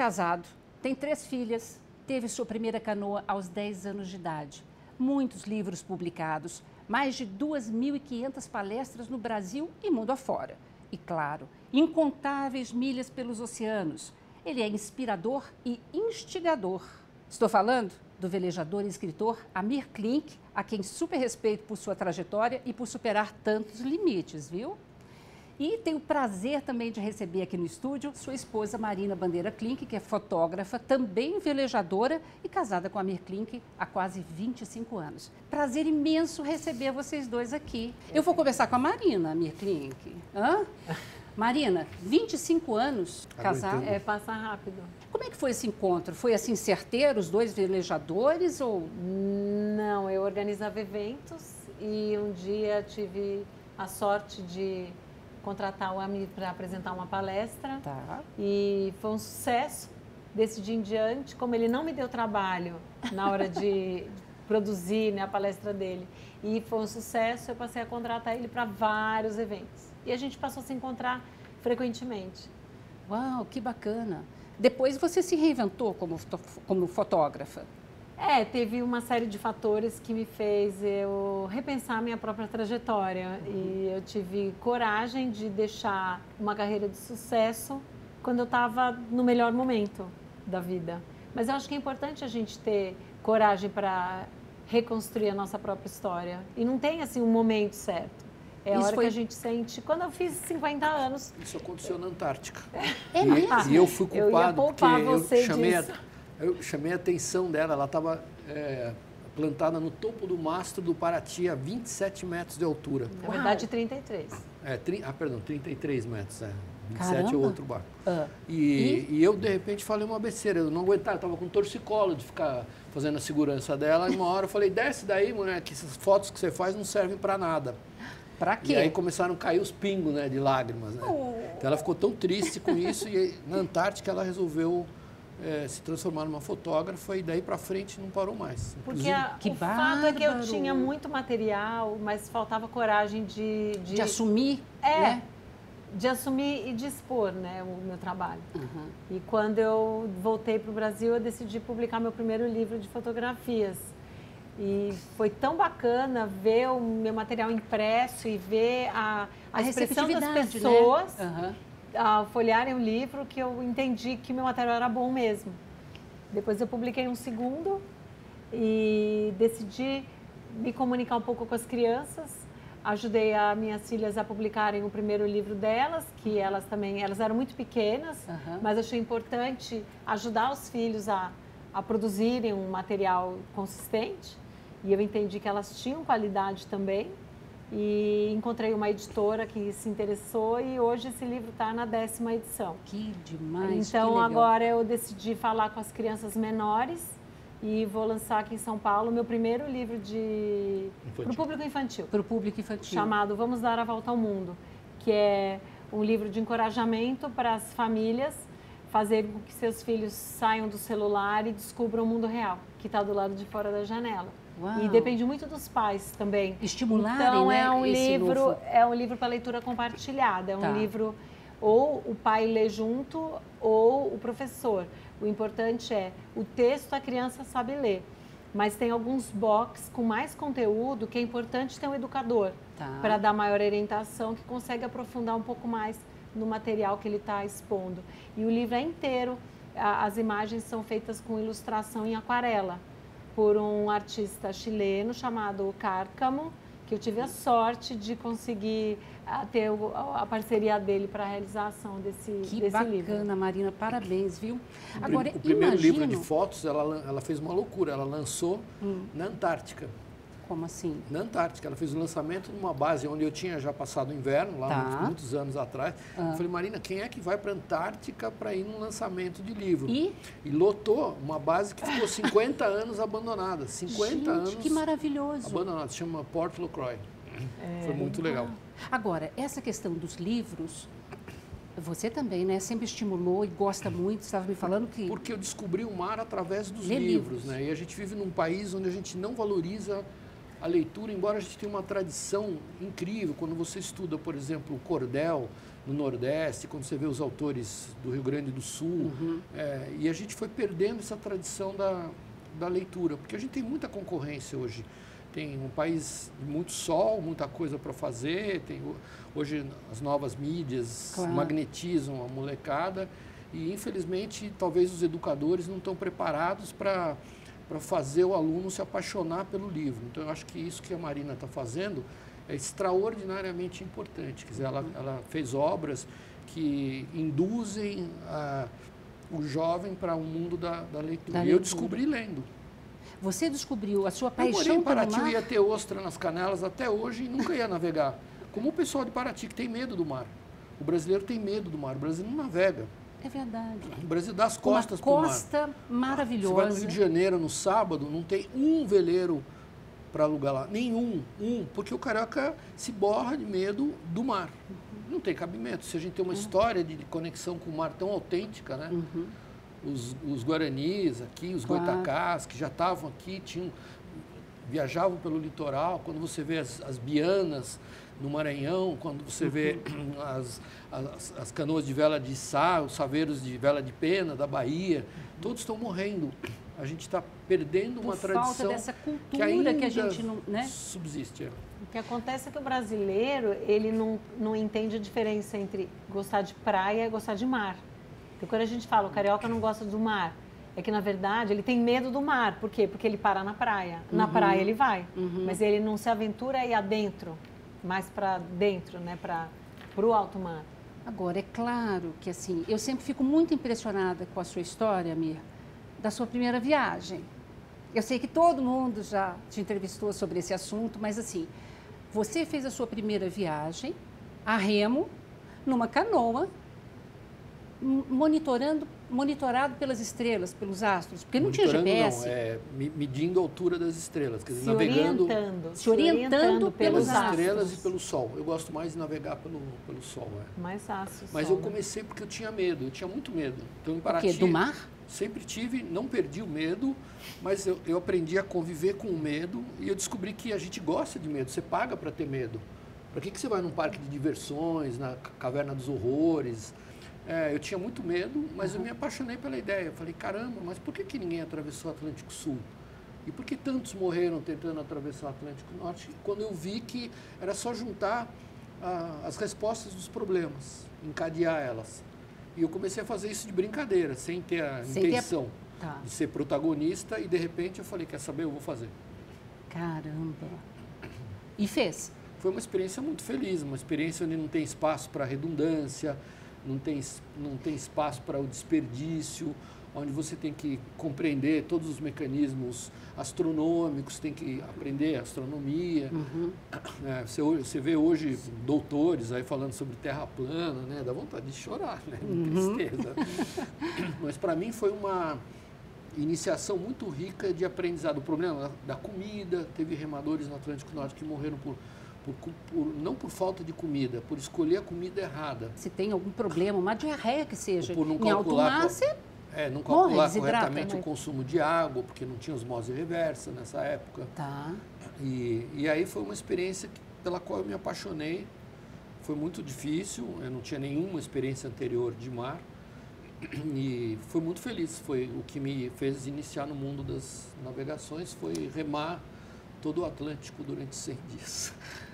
casado, tem três filhas, teve sua primeira canoa aos 10 anos de idade. Muitos livros publicados, mais de 2.500 palestras no Brasil e mundo afora. E, claro, incontáveis milhas pelos oceanos. Ele é inspirador e instigador. Estou falando do velejador e escritor Amir Klink, a quem super respeito por sua trajetória e por superar tantos limites, viu? E tenho o prazer também de receber aqui no estúdio sua esposa Marina Bandeira Klink, que é fotógrafa, também velejadora e casada com a Amir Klink há quase 25 anos. Prazer imenso receber vocês dois aqui. Eu vou conversar com a Marina, Amir Klink. Hã? Marina, 25 anos casada. É, passa rápido. Como é que foi esse encontro? Foi assim certeiro, os dois velejadores ou... Não, eu organizava eventos e um dia tive a sorte de contratar o AMI para apresentar uma palestra. Tá. E foi um sucesso. Desse dia em diante, como ele não me deu trabalho na hora de produzir né, a palestra dele, e foi um sucesso, eu passei a contratar ele para vários eventos. E a gente passou a se encontrar frequentemente. Uau, que bacana. Depois você se reinventou como, como fotógrafa. É, teve uma série de fatores que me fez eu repensar minha própria trajetória. Uhum. E eu tive coragem de deixar uma carreira de sucesso quando eu estava no melhor momento da vida. Mas eu acho que é importante a gente ter coragem para reconstruir a nossa própria história. E não tem assim um momento certo. É a Isso hora foi... que a gente sente. Quando eu fiz 50 anos. Isso aconteceu na Antártica. É mesmo? E eu fui culpado eu porque eu chamei, a, eu chamei a atenção dela. Ela estava é, plantada no topo do mastro do Paraty, a 27 metros de altura. Na Uau. verdade, 33. É, tri, ah, perdão, 33 metros. É. 27 Caramba. é outro barco. Ah. E, e? e, eu, de repente, falei uma besteira. Eu não aguentava, eu estava com torcicolo de ficar fazendo a segurança dela. E uma hora eu falei, desce daí, mulher, que essas fotos que você faz não servem para nada. Para quê? E aí começaram a cair os pingos né, de lágrimas. Né? Oh. Então ela ficou tão triste com isso e na Antártica ela resolveu é, se transformar numa fotógrafa e daí para frente não parou mais. Porque a, que o bárbaro. fato é que eu tinha muito material, mas faltava coragem de... De, de assumir, é, né? de assumir e de expor né, o meu trabalho. Uhum. E quando eu voltei para o Brasil, eu decidi publicar meu primeiro livro de fotografias. E foi tão bacana ver o meu material impresso e ver a, a, a expressão das né? pessoas né? uhum. Ao folhearem o livro que eu entendi que meu material era bom mesmo. Depois eu publiquei um segundo e decidi me comunicar um pouco com as crianças. Ajudei as minhas filhas a publicarem o primeiro livro delas, que elas também, elas eram muito pequenas, uhum. mas achei importante ajudar os filhos a, a produzirem um material consistente. E eu entendi que elas tinham qualidade também. E encontrei uma editora que se interessou e hoje esse livro está na décima edição. Que demais! Então que agora eu decidi falar com as crianças menores e vou lançar aqui em São Paulo meu primeiro livro de para o público infantil. Para o público infantil. Chamado Vamos Dar a Volta ao Mundo, que é um livro de encorajamento para as famílias fazerem com que seus filhos saiam do celular e descubram o mundo real, que está do lado de fora da janela. Uau. E depende muito dos pais também. Estimularem, então, né, é um livro, novo... é um livro para leitura compartilhada, é um tá. livro ou o pai lê junto ou o professor. O importante é o texto a criança sabe ler. Mas tem alguns box com mais conteúdo que é importante ter um educador tá. para dar maior orientação que consegue aprofundar um pouco mais no material que ele está expondo. E o livro é inteiro, as imagens são feitas com ilustração em aquarela por um artista chileno chamado Cárcamo, que eu tive a sorte de conseguir ah, ter a parceria dele para a realização desse, que desse bacana, livro. Que bacana, Marina, parabéns, viu? Agora, o primeiro imagino... livro de fotos, ela, ela fez uma loucura, ela lançou hum. na Antártica. Como assim? Na Antártica. Ela fez o lançamento numa base onde eu tinha já passado o inverno, lá tá. muitos, muitos, anos atrás. Ah. Eu falei, Marina, quem é que vai para a Antártica para ir num lançamento de livro? E? E lotou uma base que ficou 50 anos abandonada. 50 Gente, anos. que maravilhoso. Abandonada. Se chama Port Lacroix. É. Foi muito legal. Agora, essa questão dos livros, você também, né? Sempre estimulou e gosta muito. Estava me falando que. Porque eu descobri o mar através dos livros, livros, né? E a gente vive num país onde a gente não valoriza a leitura, embora a gente tenha uma tradição incrível, quando você estuda, por exemplo, o cordel no Nordeste, quando você vê os autores do Rio Grande do Sul, uhum. é, e a gente foi perdendo essa tradição da, da leitura, porque a gente tem muita concorrência hoje. Tem um país de muito sol, muita coisa para fazer, tem, hoje as novas mídias claro. magnetizam a molecada, e infelizmente talvez os educadores não estão preparados para para fazer o aluno se apaixonar pelo livro. Então, eu acho que isso que a Marina está fazendo é extraordinariamente importante. Quer dizer, ela, ela fez obras que induzem a, o jovem para o um mundo da, da leitura. Da e eu descobri lendo. Você descobriu a sua paixão eu em Paraty, pelo mar? Eu ia ter ostra nas canelas até hoje e nunca ia navegar. Como o pessoal de Paraty, que tem medo do mar. O brasileiro tem medo do mar, o brasileiro não navega. É verdade. O Brasil dá as costas para o mar. costa maravilhosa. Você vai no Rio de Janeiro no sábado, não tem um veleiro para alugar lá. Nenhum, um, porque o carioca se borra de medo do mar. Uhum. Não tem cabimento. Se a gente tem uma uhum. história de conexão com o mar tão autêntica, né? Uhum. Os, os, guaranis aqui, os claro. goitacás, que já estavam aqui, tinham, viajavam pelo litoral. Quando você vê as, as bianas no Maranhão, quando você vê uhum. as, as, as, canoas de vela de sá, os saveiros de vela de pena da Bahia, uhum. todos estão morrendo. A gente está perdendo uma Por tradição falta dessa cultura que, ainda que a gente não né? subsiste. É. O que acontece é que o brasileiro ele não, não entende a diferença entre gostar de praia e gostar de mar. Então, quando a gente fala o carioca não gosta do mar, é que na verdade ele tem medo do mar. Por quê? Porque ele para na praia. Na uhum. praia ele vai, uhum. mas ele não se aventura aí adentro mais para dentro, né, para o alto mar. Agora, é claro que assim, eu sempre fico muito impressionada com a sua história, Mir, da sua primeira viagem. Eu sei que todo mundo já te entrevistou sobre esse assunto, mas assim, você fez a sua primeira viagem a remo, numa canoa, monitorando monitorado pelas estrelas, pelos astros, porque não tinha GPS. Não, é medindo a altura das estrelas, quer dizer, se navegando, orientando, se orientando pelos estrelas astros. e pelo sol. Eu gosto mais de navegar pelo, pelo sol, é. Mais fácil. Mas sol, eu né? comecei porque eu tinha medo, eu tinha muito medo. Então em Paraty, o quê? do mar? Sempre tive, não perdi o medo, mas eu, eu aprendi a conviver com o medo e eu descobri que a gente gosta de medo. Você paga para ter medo. Para que, que você vai num parque de diversões, na caverna dos horrores? É, eu tinha muito medo, mas uhum. eu me apaixonei pela ideia. Eu falei, caramba, mas por que, que ninguém atravessou o Atlântico Sul? E por que tantos morreram tentando atravessar o Atlântico Norte? Quando eu vi que era só juntar ah, as respostas dos problemas, encadear elas. E eu comecei a fazer isso de brincadeira, sem ter a sem intenção ter... Tá. de ser protagonista. E de repente eu falei, quer saber, eu vou fazer. Caramba! E fez? Foi uma experiência muito feliz, uma experiência onde não tem espaço para redundância, não tem, não tem espaço para o desperdício, onde você tem que compreender todos os mecanismos astronômicos, tem que aprender astronomia. Uhum. É, você, você vê hoje doutores aí falando sobre terra plana, né? dá vontade de chorar, né? de uhum. tristeza. Mas para mim foi uma iniciação muito rica de aprendizado. O problema da, da comida, teve remadores no Atlântico Norte que morreram por por, por, não por falta de comida, por escolher a comida errada. Se tem algum problema, uma diarreia que seja, por não em alto mar, você é, não calcular morre, corretamente o consumo de água, porque não tinha osmose reversa nessa época. Tá. E, e aí foi uma experiência que, pela qual eu me apaixonei. Foi muito difícil, eu não tinha nenhuma experiência anterior de mar. E foi muito feliz. Foi o que me fez iniciar no mundo das navegações, foi remar todo o Atlântico durante 100 dias.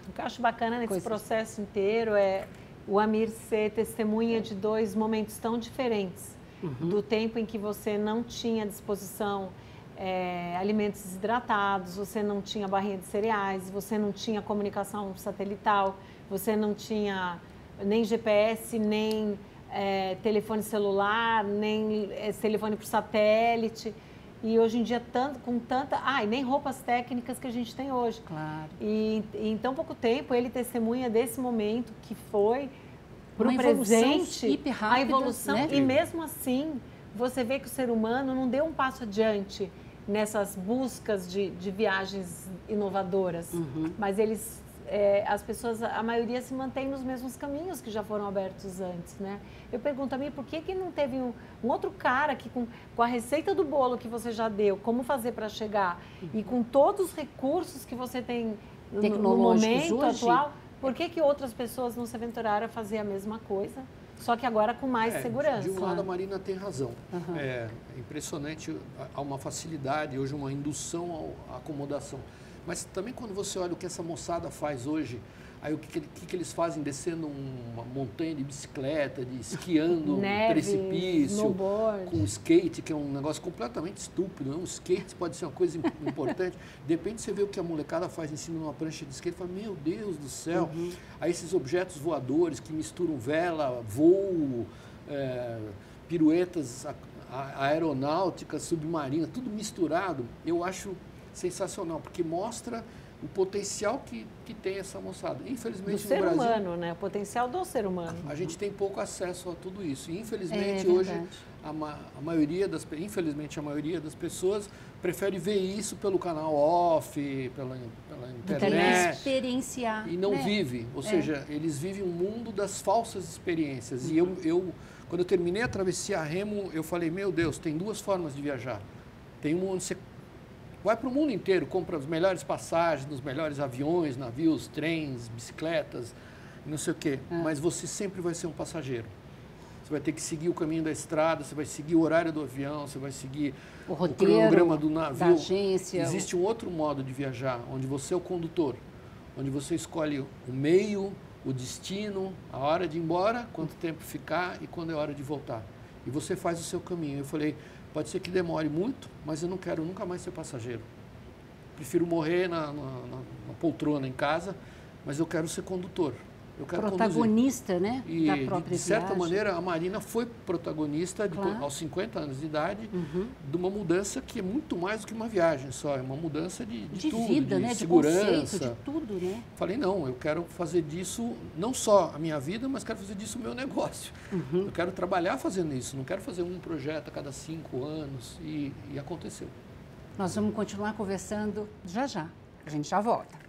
O que eu acho bacana nesse Coisa. processo inteiro é o Amir ser testemunha de dois momentos tão diferentes. Uhum. Do tempo em que você não tinha à disposição é, alimentos desidratados, você não tinha barrinha de cereais, você não tinha comunicação satelital, você não tinha nem GPS, nem é, telefone celular, nem é, telefone por satélite. E hoje em dia, tanto, com tanta. Ah, e nem roupas técnicas que a gente tem hoje. Claro. E, e em tão pouco tempo, ele testemunha desse momento que foi para o presente. Hiper rápida, a evolução. Né? E mesmo assim, você vê que o ser humano não deu um passo adiante nessas buscas de, de viagens inovadoras. Uhum. Mas eles é, as pessoas, a maioria se mantém nos mesmos caminhos que já foram abertos antes, né? Eu pergunto a mim, por que, que não teve um, um outro cara que com, com a receita do bolo que você já deu, como fazer para chegar, e com todos os recursos que você tem no, no momento hoje, atual, por que, que outras pessoas não se aventuraram a fazer a mesma coisa? Só que agora com mais é, segurança. De um lado, a Marina tem razão. Uhum. É impressionante, há uma facilidade, hoje uma indução à acomodação. Mas também quando você olha o que essa moçada faz hoje, aí o que, que, que eles fazem descendo uma montanha de bicicleta, de esquiando Neve, precipício, snowboard. com skate, que é um negócio completamente estúpido. Né? Um skate pode ser uma coisa importante. De repente você vê o que a molecada faz em cima de uma prancha de skate e fala, meu Deus do céu. Uhum. Aí esses objetos voadores que misturam vela, voo, é, piruetas aeronáuticas, submarina, tudo misturado, eu acho sensacional, porque mostra o potencial que, que tem essa moçada. Infelizmente, do ser Brasil, humano, né? O potencial do ser humano. A gente tem pouco acesso a tudo isso. E, infelizmente, é hoje, a, ma a, maioria das, infelizmente, a maioria das pessoas prefere ver isso pelo canal off, pela, pela internet. experienciar. E não né? vive. Ou é. seja, eles vivem um mundo das falsas experiências. Uhum. E eu, eu, quando eu terminei a travessia a Remo, eu falei, meu Deus, tem duas formas de viajar. Tem uma onde você vai para o mundo inteiro, compra as melhores passagens, nos melhores aviões, navios, trens, bicicletas, não sei o quê. É. Mas você sempre vai ser um passageiro. Você vai ter que seguir o caminho da estrada, você vai seguir o horário do avião, você vai seguir o, roteiro, o cronograma do navio. Agência. Existe um outro modo de viajar, onde você é o condutor, onde você escolhe o meio, o destino, a hora de ir embora, quanto tempo ficar e quando é hora de voltar. E você faz o seu caminho. Eu falei, Pode ser que demore muito, mas eu não quero nunca mais ser passageiro. Prefiro morrer na, na, na poltrona em casa, mas eu quero ser condutor. Eu quero protagonista, conduzir. né? E, da própria de certa viagem. maneira, a Marina foi protagonista de, claro. aos 50 anos de idade uhum. de uma mudança que é muito mais do que uma viagem só, é uma mudança de, de, de tudo, vida, de né? segurança, de, de tudo, né? Falei não, eu quero fazer disso não só a minha vida, mas quero fazer disso o meu negócio. Uhum. Eu quero trabalhar fazendo isso, não quero fazer um projeto a cada cinco anos e, e aconteceu. Nós vamos continuar conversando já já. A gente já volta.